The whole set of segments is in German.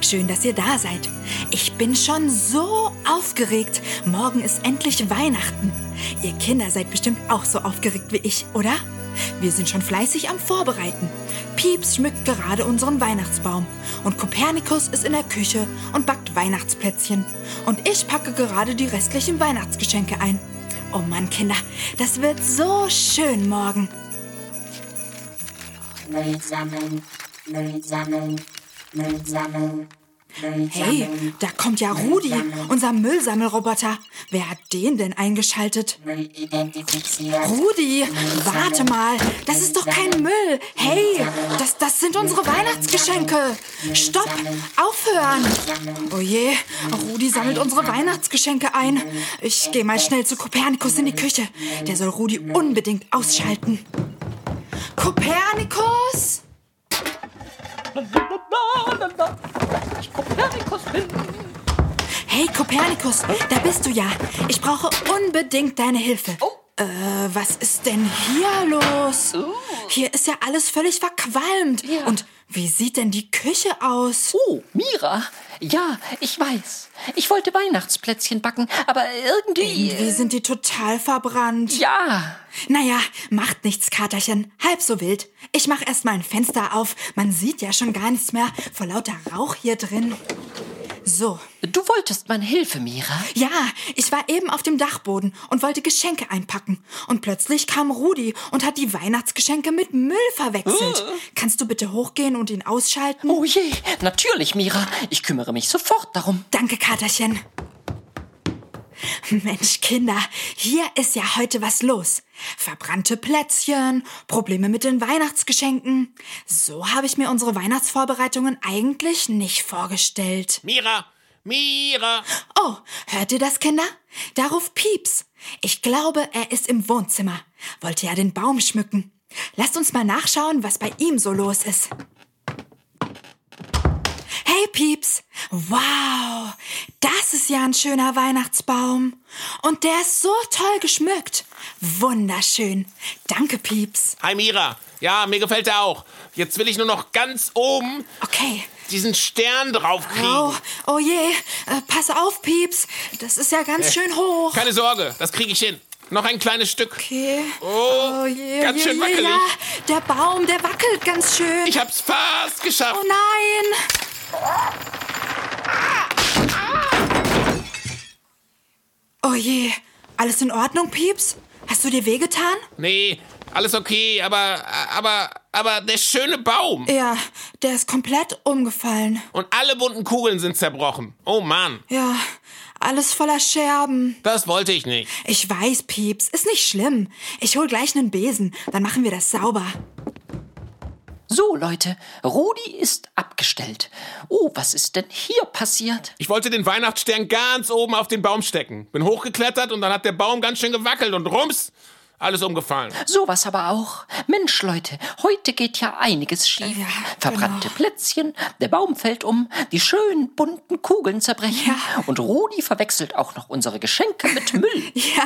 Schön, dass ihr da seid. Ich bin schon so aufgeregt. Morgen ist endlich Weihnachten. Ihr Kinder seid bestimmt auch so aufgeregt wie ich, oder? Wir sind schon fleißig am Vorbereiten. Pieps schmückt gerade unseren Weihnachtsbaum und Kopernikus ist in der Küche und backt Weihnachtsplätzchen. Und ich packe gerade die restlichen Weihnachtsgeschenke ein. Oh Mann, Kinder, das wird so schön morgen. Müll sammeln, Müll sammeln, Hey, da kommt ja Rudi, unser Müllsammelroboter. Wer hat den denn eingeschaltet? Rudi, warte mal, das ist doch kein Müll. Hey, das, das sind unsere Weihnachtsgeschenke. Stopp, aufhören. Oh je, Rudi sammelt unsere Weihnachtsgeschenke ein. Ich gehe mal schnell zu Kopernikus in die Küche. Der soll Rudi unbedingt ausschalten. Kopernikus? Kopernikus bin. Hey, Kopernikus, da bist du ja. Ich brauche unbedingt deine Hilfe. Oh. Äh, was ist denn hier los? Hier ist ja alles völlig verqualmt. Ja. Und wie sieht denn die Küche aus? Oh, Mira. Ja, ich weiß. Ich wollte Weihnachtsplätzchen backen, aber irgendwie. Irgendwie sind die total verbrannt. Ja. Naja, macht nichts, Katerchen. Halb so wild. Ich mach erst mal ein Fenster auf. Man sieht ja schon gar nichts mehr vor lauter Rauch hier drin. So. Du wolltest meine Hilfe, Mira. Ja, ich war eben auf dem Dachboden und wollte Geschenke einpacken. Und plötzlich kam Rudi und hat die Weihnachtsgeschenke mit Müll verwechselt. Kannst du bitte hochgehen und ihn ausschalten? Oh je, natürlich, Mira. Ich kümmere mich sofort darum. Danke, Katerchen. Mensch, Kinder, hier ist ja heute was los. Verbrannte Plätzchen, Probleme mit den Weihnachtsgeschenken. So habe ich mir unsere Weihnachtsvorbereitungen eigentlich nicht vorgestellt. Mira! Mira! Oh, hört ihr das, Kinder? Da ruft Pieps. Ich glaube, er ist im Wohnzimmer. Wollte ja den Baum schmücken. Lasst uns mal nachschauen, was bei ihm so los ist. Hey Pieps! Wow! Das ist ja ein schöner Weihnachtsbaum. Und der ist so toll geschmückt. Wunderschön. Danke, Pieps. Hi Mira! Ja, mir gefällt der auch. Jetzt will ich nur noch ganz oben Okay. diesen Stern draufkriegen. Oh, oh je. Äh, pass auf, Pieps. Das ist ja ganz schön hoch. Keine Sorge, das kriege ich hin. Noch ein kleines Stück. Okay. Oh, je, ganz je, schön je, wackelig. Ja, der Baum, der wackelt ganz schön. Ich hab's fast geschafft. oh nein. Oh je. Alles in Ordnung, Pieps? Hast du dir wehgetan? Nee, alles okay, aber, aber, aber der schöne Baum. Ja, der ist komplett umgefallen. Und alle bunten Kugeln sind zerbrochen. Oh Mann, Ja, alles voller Scherben. das wollte ich nicht. Ich weiß, Pieps, ist nicht schlimm. Ich hol gleich einen Besen, dann machen wir das sauber. So, Leute, Rudi ist abgestellt. Oh, was ist denn hier passiert? Ich wollte den Weihnachtsstern ganz oben auf den Baum stecken. Bin hochgeklettert und dann hat der Baum ganz schön gewackelt und rums, alles umgefallen. Sowas aber auch. Mensch, Leute, heute geht ja einiges schief. Ja, Verbrannte genau. Plätzchen, der Baum fällt um, die schönen bunten Kugeln zerbrechen Ja. und Rudi verwechselt auch noch unsere Geschenke mit Müll. Ja,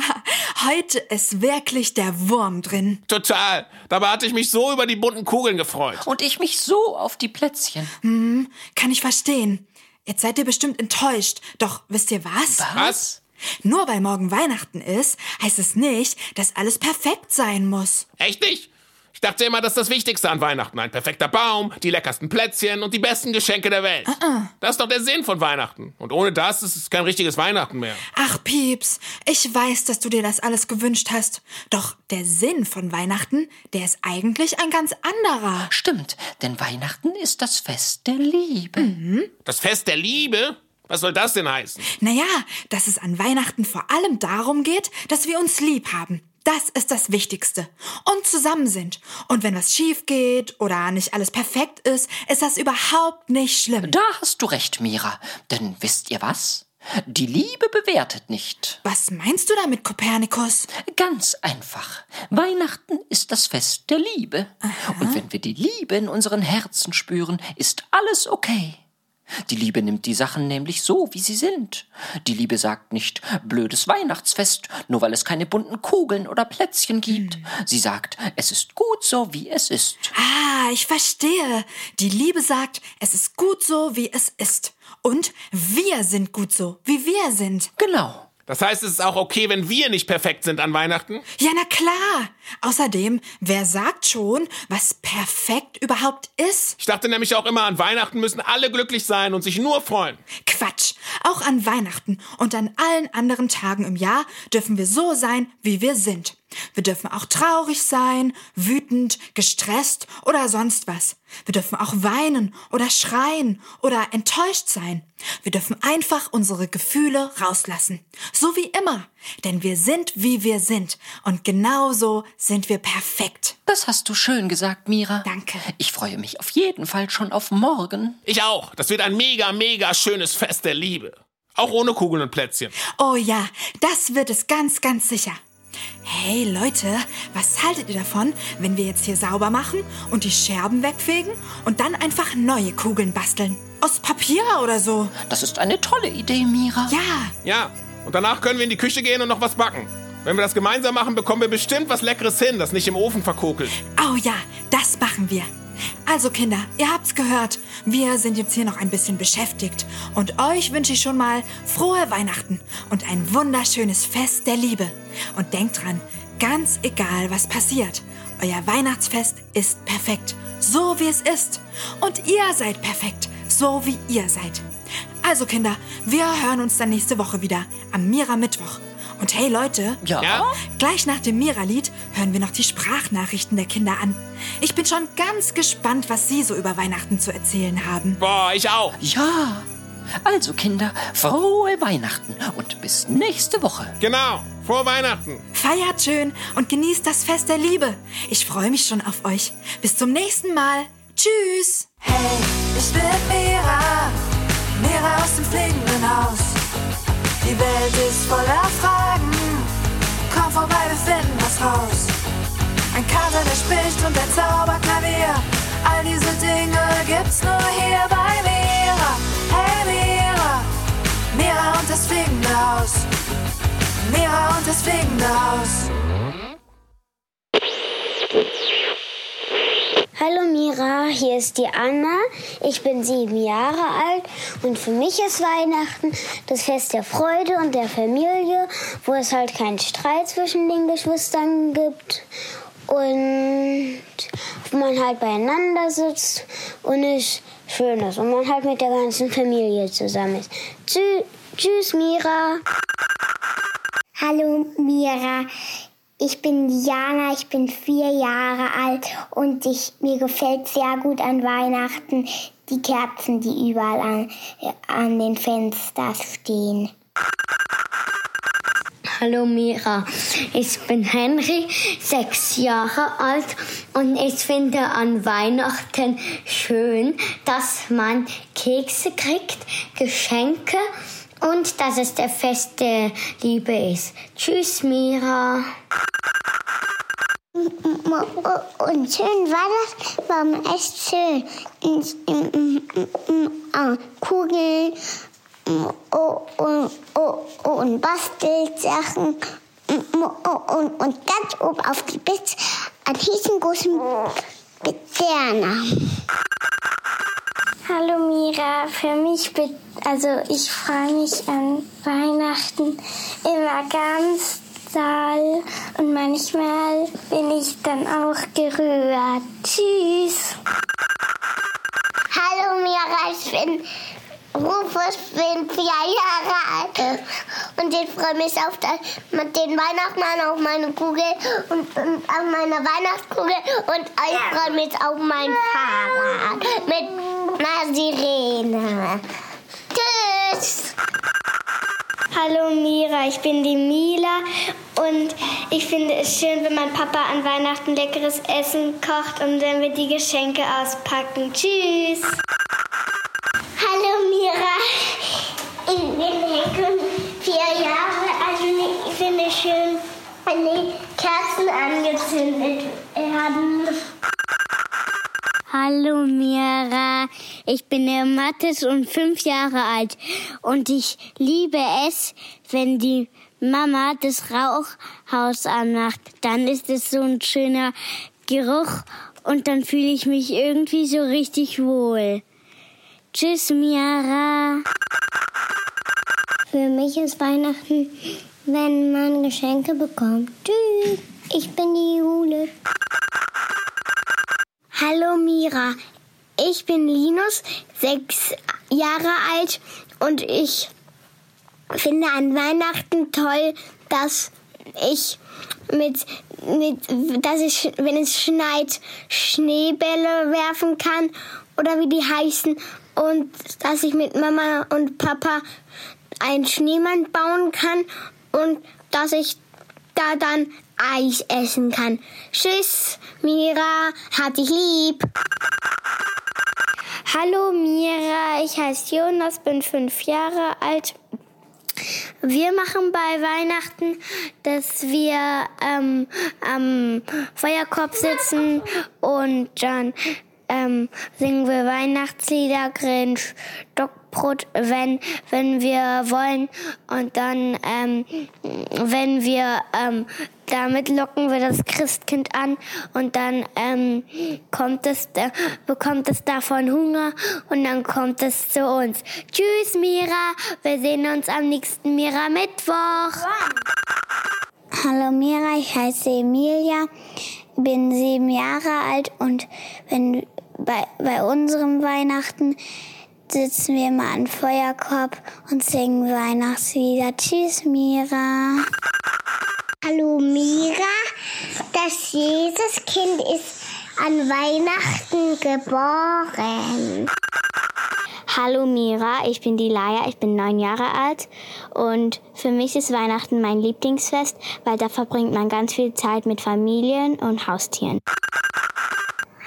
heute ist wirklich der Wurm drin. Total. Dabei hatte ich mich so über die bunten Kugeln gefreut. Und ich mich so auf die Plätzchen. Kann ich verstehen. Jetzt seid ihr bestimmt enttäuscht. Doch wisst ihr was? Was? Nur weil morgen Weihnachten ist, heißt es nicht, dass alles perfekt sein muss. Echt nicht? Ich dachte immer, das ist das Wichtigste an Weihnachten. Ein perfekter Baum, die leckersten Plätzchen und die besten Geschenke der Welt. Das ist doch der Sinn von Weihnachten. Und ohne das ist es kein richtiges Weihnachten mehr. Ach, Pieps, ich weiß, dass du dir das alles gewünscht hast. Doch der Sinn von Weihnachten, der ist eigentlich ein ganz anderer. Stimmt, denn Weihnachten ist das Fest der Liebe. Das Fest der Liebe? Was soll das denn heißen? Naja, dass es an Weihnachten vor allem darum geht, dass wir uns lieb haben. Das ist das Wichtigste. Und zusammen sind. Und wenn was schief geht oder nicht alles perfekt ist, ist das überhaupt nicht schlimm. Da hast du recht, Mira. Denn wisst ihr was? Die Liebe bewertet nicht. Was meinst du damit, Kopernikus? Ganz einfach. Weihnachten ist das Fest der Liebe. Und wenn wir die Liebe in unseren Herzen spüren, ist alles okay. Die Liebe nimmt die Sachen nämlich so, wie sie sind. Die Liebe sagt nicht blödes Weihnachtsfest, nur weil es keine bunten Kugeln oder Plätzchen gibt. Sie sagt, es ist gut so, wie es ist. Ah, ich verstehe. Die Liebe sagt, es ist gut so, wie es ist. Und wir sind gut so, wie wir sind. Genau. Das heißt, es ist auch okay, wenn wir nicht perfekt sind an Weihnachten? Ja, na klar. Außerdem, wer sagt schon, was perfekt überhaupt ist? Ich dachte nämlich auch immer, an Weihnachten müssen alle glücklich sein und sich nur freuen. Quatsch. Auch an Weihnachten und an allen anderen Tagen im Jahr dürfen wir so sein, wie wir sind. Wir dürfen auch traurig sein, wütend, gestresst oder sonst was. Wir dürfen auch weinen oder schreien oder enttäuscht sein. Wir dürfen einfach unsere Gefühle rauslassen. So wie immer. Denn wir sind, wie wir sind. Und genauso sind wir perfekt. Das hast du schön gesagt, Mira. Danke. Ich freue mich auf jeden Fall schon auf morgen. Ich auch. Das wird ein mega, mega schönes Fest der Liebe. Auch ohne Kugeln und Plätzchen. Oh ja, das wird es ganz, ganz sicher. Hey Leute, was haltet ihr davon, wenn wir jetzt hier sauber machen und die Scherben wegfegen und dann einfach neue Kugeln basteln? Aus Papier oder so? Das ist eine tolle Idee, Mira. Ja, Ja. Und danach können wir in die Küche gehen und noch was backen. Wenn wir das gemeinsam machen, bekommen wir bestimmt was Leckeres hin, das nicht im Ofen verkokelt. oh ja, das machen wir. Also Kinder, ihr habt's gehört. Wir sind jetzt hier noch ein bisschen beschäftigt. Und euch wünsche ich schon mal frohe Weihnachten und ein wunderschönes Fest der Liebe. Und denkt dran, ganz egal was passiert, euer Weihnachtsfest ist perfekt, so wie es ist. Und ihr seid perfekt, so wie ihr seid. Also Kinder, wir hören uns dann nächste Woche wieder am Mira Mittwoch. Und hey Leute, Ja? Ja? Gleich nach dem Mira-Lied hören wir noch die Sprachnachrichten der Kinder an. Ich bin schon ganz gespannt, was sie so über Weihnachten zu erzählen haben. Boah, ich auch. Ja. Also, Kinder, frohe Weihnachten und bis nächste Woche. Genau. Frohe Weihnachten. Feiert schön und genießt das Fest der Liebe. Ich freue mich schon auf euch. Bis zum nächsten Mal. Tschüss. Hey, ich bin Mira, Mira aus dem fliegenden Haus. Die Welt ist voller Fragen, komm vorbei, wir finden was raus. Ein Kater, der spricht und ein Zauberklavier, all diese Dinge gibt's nur hier bei Mira. Hey Mira, Mira und das fliegende Haus. Mira und das fliegende Haus. Hallo Mira, hier ist die Anna. Ich bin sieben Jahre alt und für mich ist Weihnachten das Fest der Freude und der Familie, wo es halt keinen Streit zwischen den Geschwistern gibt und wo man halt beieinander sitzt und es schön ist und man halt mit der ganzen Familie zusammen ist. Tschü Tschüss Mira. Hallo Mira, ich bin Diana, ich bin vier Jahre alt und ich, mir gefällt sehr gut an Weihnachten. Die Kerzen, die überall an, an den Fenstern stehen. Hallo Mira, ich bin Henry, sechs Jahre alt und ich finde an Weihnachten schön, dass man Kekse kriegt, Geschenke und dass es der Fest der Liebe ist. Tschüss Mira. Und schön war das, war echt schön. Kugeln und, und, und, und Bastelsachen und, ganz oben auf die Spitze einen riesengroßen Sterne. Hallo Mira, für mich, also ich freue mich an Weihnachten immer ganz doll. Und manchmal bin ich dann auch gerührt. Tschüss. Hallo Mira, ich bin Rufus, bin vier Jahre alt. Und ich freue mich auf den Weihnachtsmann auf meine Kugel und, und auf meine Weihnachtskugel. Und ich freue mich auf mein Fahrrad mit einer Sirene. Tschüss! Hallo Mira, ich bin die Mila Und ich finde es schön, wenn mein Papa an Weihnachten leckeres Essen kocht und wenn wir die Geschenke auspacken. Tschüss. Hallo Mira, ich bin Heike, vier Jahre alt und ich finde es schön, wenn die Kerzen angezündet werden. Hallo Mira, ich bin der Mathis und fünf Jahre alt und ich liebe es, wenn die Mama das Rauchhaus anmacht. Dann ist es so ein schöner Geruch und dann fühle ich mich irgendwie so richtig wohl. Tschüss Mira. Für mich ist Weihnachten, wenn man Geschenke bekommt. Tschüss, ich bin die Jule. Hallo Mira, ich bin Linus, sechs Jahre alt und ich finde an Weihnachten toll, dass ich mit, mit, dass ich, wenn es schneit, Schneebälle werfen kann oder wie die heißen und dass ich mit Mama und Papa einen Schneemann bauen kann und dass ich da dann Eis essen kann. Tschüss, Mira, hab dich lieb. Hallo Mira, ich heiße Jonas, bin fünf Jahre alt. Wir machen bei Weihnachten, dass wir ähm, am Feuerkorb sitzen und dann ähm, singen wir Weihnachtslieder, grillen Stockbrot, wenn, wenn wir wollen. Und dann, ähm, wenn wir, ähm, damit locken wir das Christkind an und dann ähm, kommt es, äh, bekommt es davon Hunger und dann kommt es zu uns. Tschüss, Mira. Wir sehen uns am nächsten Mira Mittwoch. Hallo Mira, ich heiße Emilia, bin sieben Jahre alt und wenn bei, bei unserem Weihnachten sitzen wir immer an Feuerkorb und singen Weihnachtslieder. Tschüss, Mira. Hallo, Mira. Das Jesuskind ist an Weihnachten geboren. Hallo Mira, ich bin die Laia, ich bin neun Jahre alt und für mich ist Weihnachten mein Lieblingsfest, weil da verbringt man ganz viel Zeit mit Familien und Haustieren.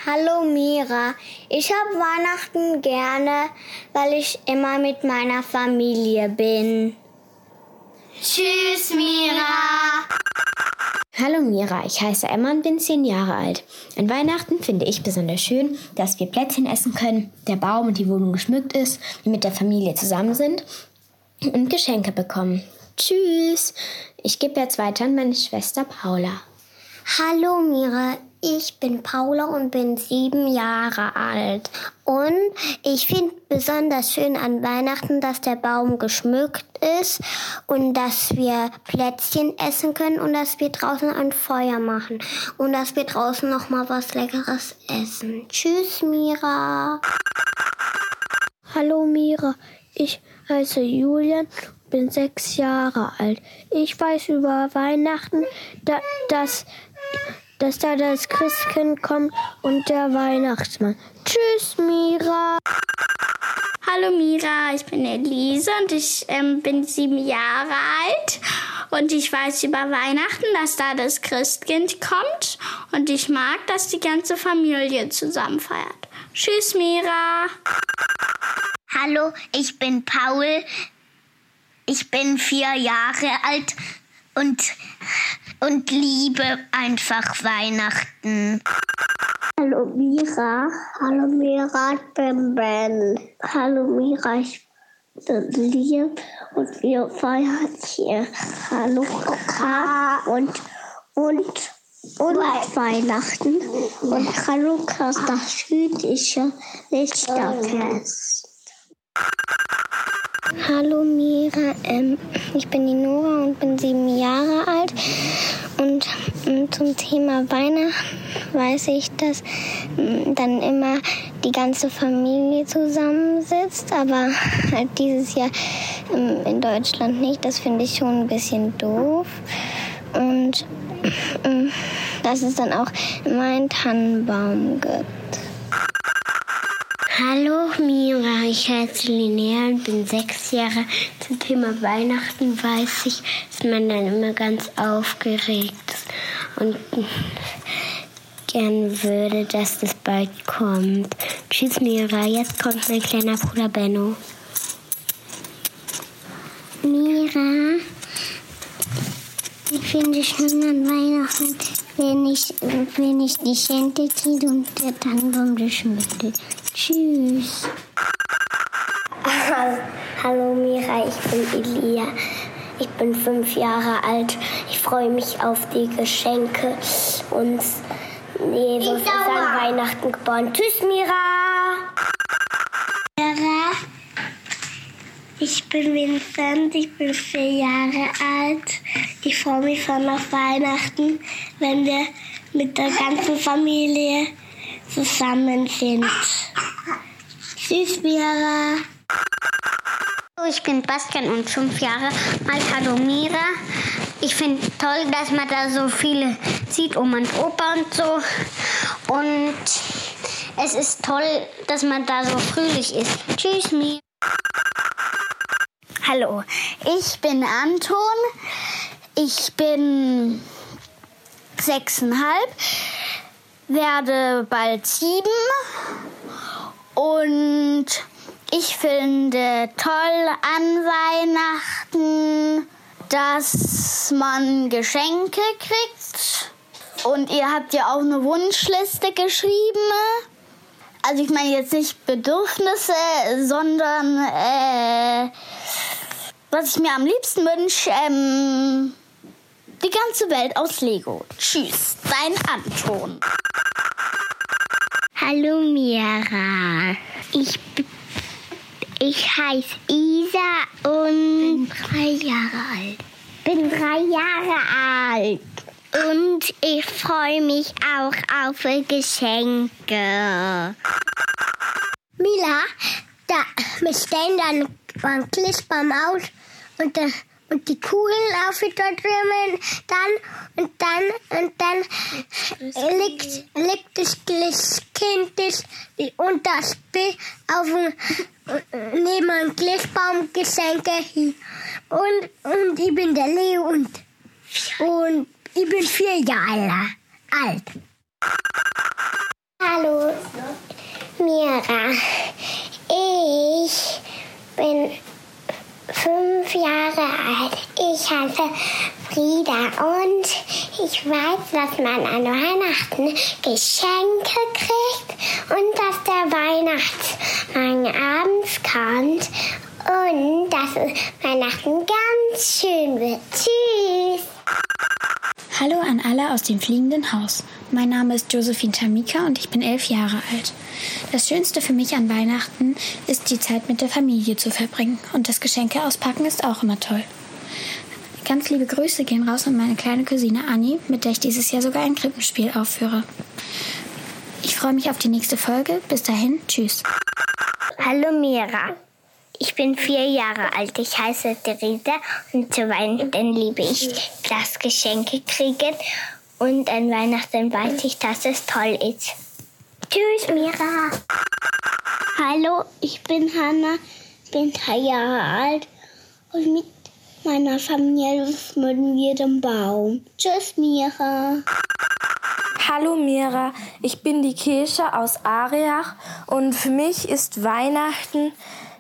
Hallo Mira, ich habe Weihnachten gerne, weil ich immer mit meiner Familie bin. Tschüss Mira. Hallo Mira, ich heiße Emma und bin zehn Jahre alt. An Weihnachten finde ich besonders schön, dass wir Plätzchen essen können, der Baum und die Wohnung geschmückt ist, wir mit der Familie zusammen sind und Geschenke bekommen. Tschüss. Ich gebe jetzt weiter an meine Schwester Paula. Hallo Mira, ich bin Paula und bin sieben Jahre alt. Und ich finde besonders schön an Weihnachten, dass der Baum geschmückt ist und dass wir Plätzchen essen können und dass wir draußen ein Feuer machen und dass wir draußen noch mal was Leckeres essen. Tschüss, Mira. Hallo Mira, ich heiße Julian, bin sechs Jahre alt. Ich weiß über Weihnachten, da, dass, dass da das Christkind kommt und der Weihnachtsmann. Tschüss, Mira. Hallo Mira, ich bin Elise und ich ähm, bin sieben Jahre alt und ich weiß über Weihnachten, dass da das Christkind kommt und ich mag, dass die ganze Familie zusammen feiert. Tschüss Mira. Hallo, ich bin Paul. Ich bin vier Jahre alt und, und liebe einfach Weihnachten. Hallo Mira. Hallo Mira, ich bin Ben. Hallo Mira, ich bin lieb und wir feiern hier Hanukkah und, und, und Weihnachten. Und Hanukkah ist das jüdische Lichterfest. Hallo Mira, ähm, ich bin die Nora und bin sieben Jahre alt. Und ähm, zum Thema Weihnachten weiß ich, dass ähm, dann immer die ganze Familie zusammensitzt, aber halt dieses Jahr ähm, in Deutschland nicht. Das finde ich schon ein bisschen doof. Und dass es dann auch immer einen Tannenbaum gibt. Hallo Mira, ich heiße Linnea und bin sechs Jahre. Zum Thema Weihnachten weiß ich, dass man dann immer ganz aufgeregt ist und gern würde, dass das bald kommt. Tschüss Mira, jetzt kommt mein kleiner Bruder Benno. Mira, ich finde es schön an Weihnachten, wenn ich, wenn ich Geschenke kriege und der Tannenbaum geschmückt ist. Tschüss. Hallo Mira, ich bin Elia. Ich bin fünf Jahre alt. Ich freue mich auf die Geschenke. Und Jesus ist an Weihnachten geboren. Tschüss, Mira. Mira, ich bin Vincent, ich bin vier Jahre alt. Ich freue mich schon auf Weihnachten, wenn wir mit der ganzen Familie zusammen sind. Tschüss, Mira. Ich bin Bastian und fünf Jahre alt. Hallo Mira. Ich finde toll, dass man da so viele sieht, Oma und Opa und so. Und es ist toll, dass man da so fröhlich ist. Tschüss, Mira. Hallo, ich bin Anton. Ich bin sechseinhalb, werde bald sieben und ich finde toll an Weihnachten, dass man Geschenke kriegt. Und ihr habt ja auch eine Wunschliste geschrieben. Also ich meine jetzt nicht Bedürfnisse, sondern äh, was ich mir am liebsten wünsche, ähm, die ganze Welt aus Lego. Tschüss, dein Anton. Hallo Mira. Ich, ich heiße Isa und bin drei Jahre alt. Bin drei Jahre alt. Und ich freue mich auch auf Geschenke. Mila, da, wir stellen dann beim Klischbaum aus und, da, und die Kugeln auf die drinnen, dann und dann und dann liegt, liegt das Kind und das Bild auf dem, neben dem Glissbaum Geschenke. Und, und ich bin der Leo und, und ich bin vier Jahre alt. Hallo, Mira. Ich bin fünf Jahre alt. Ich heiße Frieda und ich weiß, dass man an Weihnachten Geschenke kriegt und dass der Weihnachtsmann abends kommt und dass Weihnachten ganz schön wird. Tschüss! Hallo an alle aus dem fliegenden Haus. Mein Name ist Josephine Tamika und ich bin elf Jahre alt. Das Schönste für mich an Weihnachten ist, die Zeit mit der Familie zu verbringen. Und das Geschenke auspacken ist auch immer toll. Ganz liebe Grüße gehen raus an meine kleine Cousine Annie, mit der ich dieses Jahr sogar ein Krippenspiel aufführe. Ich freue mich auf die nächste Folge. Bis dahin, tschüss. Hallo Mira. Ich bin vier Jahre alt. Ich heiße Theresa und zu Weihnachten liebe ich das Geschenke kriegen. Und an Weihnachten weiß ich, dass es toll ist. Tschüss, Mira. Hallo, ich bin Hanna, bin drei Jahre alt und mit meiner Familie schmücken wir den Baum. Tschüss, Mira. Hallo Mira, ich bin die Kesha aus Ariach und für mich ist Weihnachten,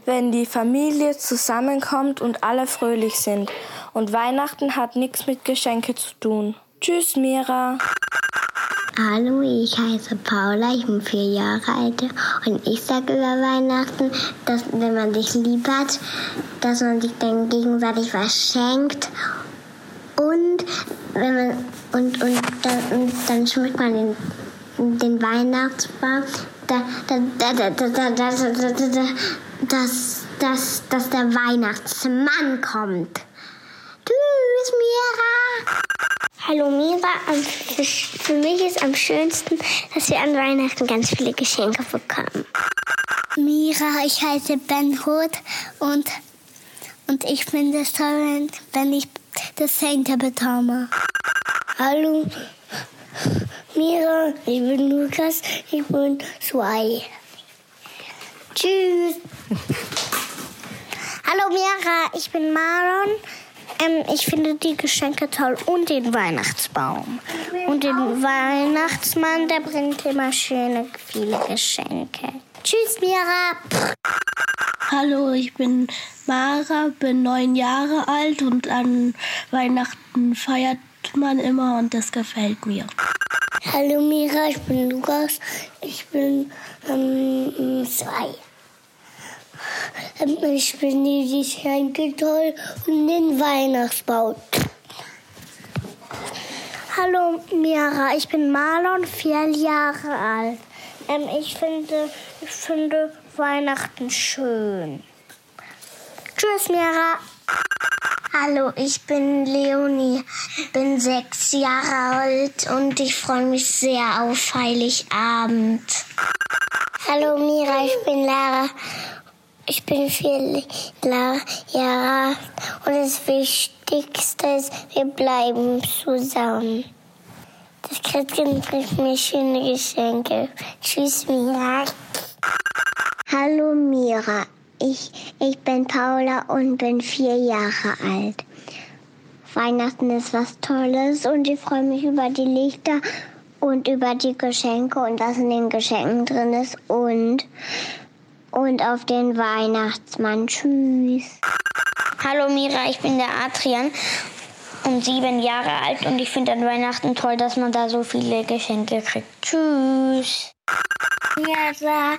wenn die Familie zusammenkommt und alle fröhlich sind. Und Weihnachten hat nichts mit Geschenke zu tun. Tschüss Mira. Hallo, ich heiße Paula, ich bin vier Jahre alt und ich sage über Weihnachten, dass wenn man sich lieb hat, dass man sich dann gegenseitig was schenkt und wenn man und, und, dann, und dann schmückt man den, den Weihnachtsbaum, da, da, da, da, da, da, da, da, da, dass, dass, dass der Weihnachtsmann kommt. Tschüss, Mira! Hallo Mira, für mich ist am schönsten, dass wir an Weihnachten ganz viele Geschenke bekommen. Mira, ich heiße Ben Hoth und, und ich finde es toll, wenn ich das Geschenke bekomme. Hallo Mira, ich bin Lukas, ich bin zwei. Tschüss. Hallo Mira, ich bin Maron. Ähm, ich finde die Geschenke toll und den Weihnachtsbaum. Und den Weihnachtsmann, der bringt immer schöne, viele Geschenke. Tschüss, Mira. Hallo, ich bin Mara, bin neun Jahre alt und an Weihnachten feiert man immer und das gefällt mir. Hallo Mira, ich bin Lukas. Ich bin ähm, zwei. Ähm, Ich bin die Geschenke toll und den Weihnachtsbaum. Hallo Mira, ich bin Marlon, vier Jahre alt. Ähm, ich, finde, ich finde Weihnachten schön. Tschüss Mira. Hallo, ich bin Leonie, bin sechs Jahre alt und ich freue mich sehr auf Heiligabend. Hallo Mira, ich bin Lara. Ich bin vier Jahre und das Wichtigste ist, wir bleiben zusammen. Das Christkind bringt mir schöne Geschenke. Tschüss Mira. Hallo Mira, ich, ich bin Paula und bin vier Jahre alt. Weihnachten ist was Tolles und ich freue mich über die Lichter und über die Geschenke und was in den Geschenken drin ist und, und auf den Weihnachtsmann. Tschüss. Hallo Mira, ich bin der Adrian und sieben Jahre alt und ich finde an Weihnachten toll, dass man da so viele Geschenke kriegt. Tschüss. Mira,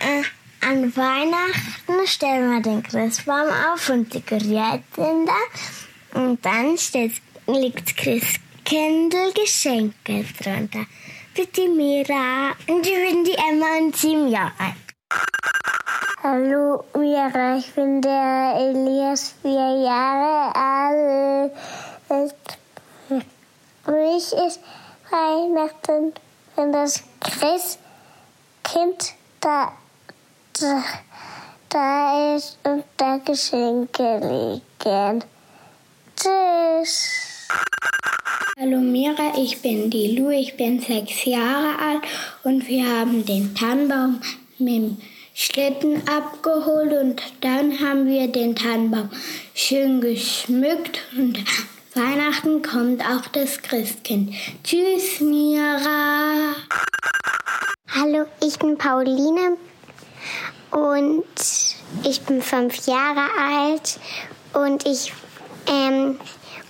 äh, an Weihnachten stellen wir den Christbaum auf und dekorieren da. Und dann steht, liegt Christkindl Geschenke drunter. Bitte Mira. Und ich bin die Emma und sieben Jahre alt. Hallo Mira, ich bin der Elias, vier Jahre alt. Für mich ist Weihnachten, wenn das Christkind da, da, da ist und da Geschenke liegen. Tschüss. Hallo Mira, ich bin die Lu, ich bin sechs Jahre alt und wir haben den Tannenbaum mit dem Schlitten abgeholt und dann haben wir den Tannenbaum schön geschmückt und Weihnachten kommt auch das Christkind. Tschüss Mira. Hallo, ich bin Pauline und ich bin fünf Jahre alt und ich ähm,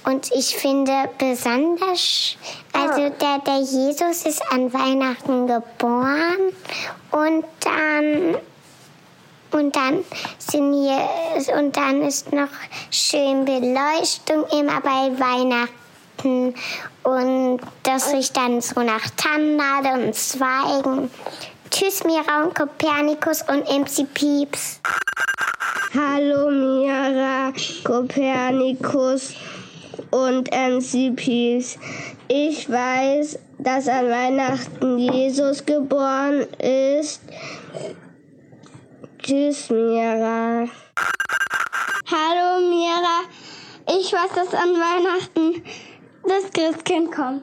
und ich finde besonders, also der, der Jesus ist an Weihnachten geboren und dann und dann sind hier und dann ist noch schön Beleuchtung immer bei Weihnachten und das riecht dann so nach Tannennadeln und Zweigen. Tschüss Mira und Kopernikus und MC Pieps. Hallo Mira, Kopernikus und MCPs. Ich weiß, dass an Weihnachten Jesus geboren ist. Tschüss, Mira. Hallo Mira, ich weiß, dass an Weihnachten das Christkind kommt.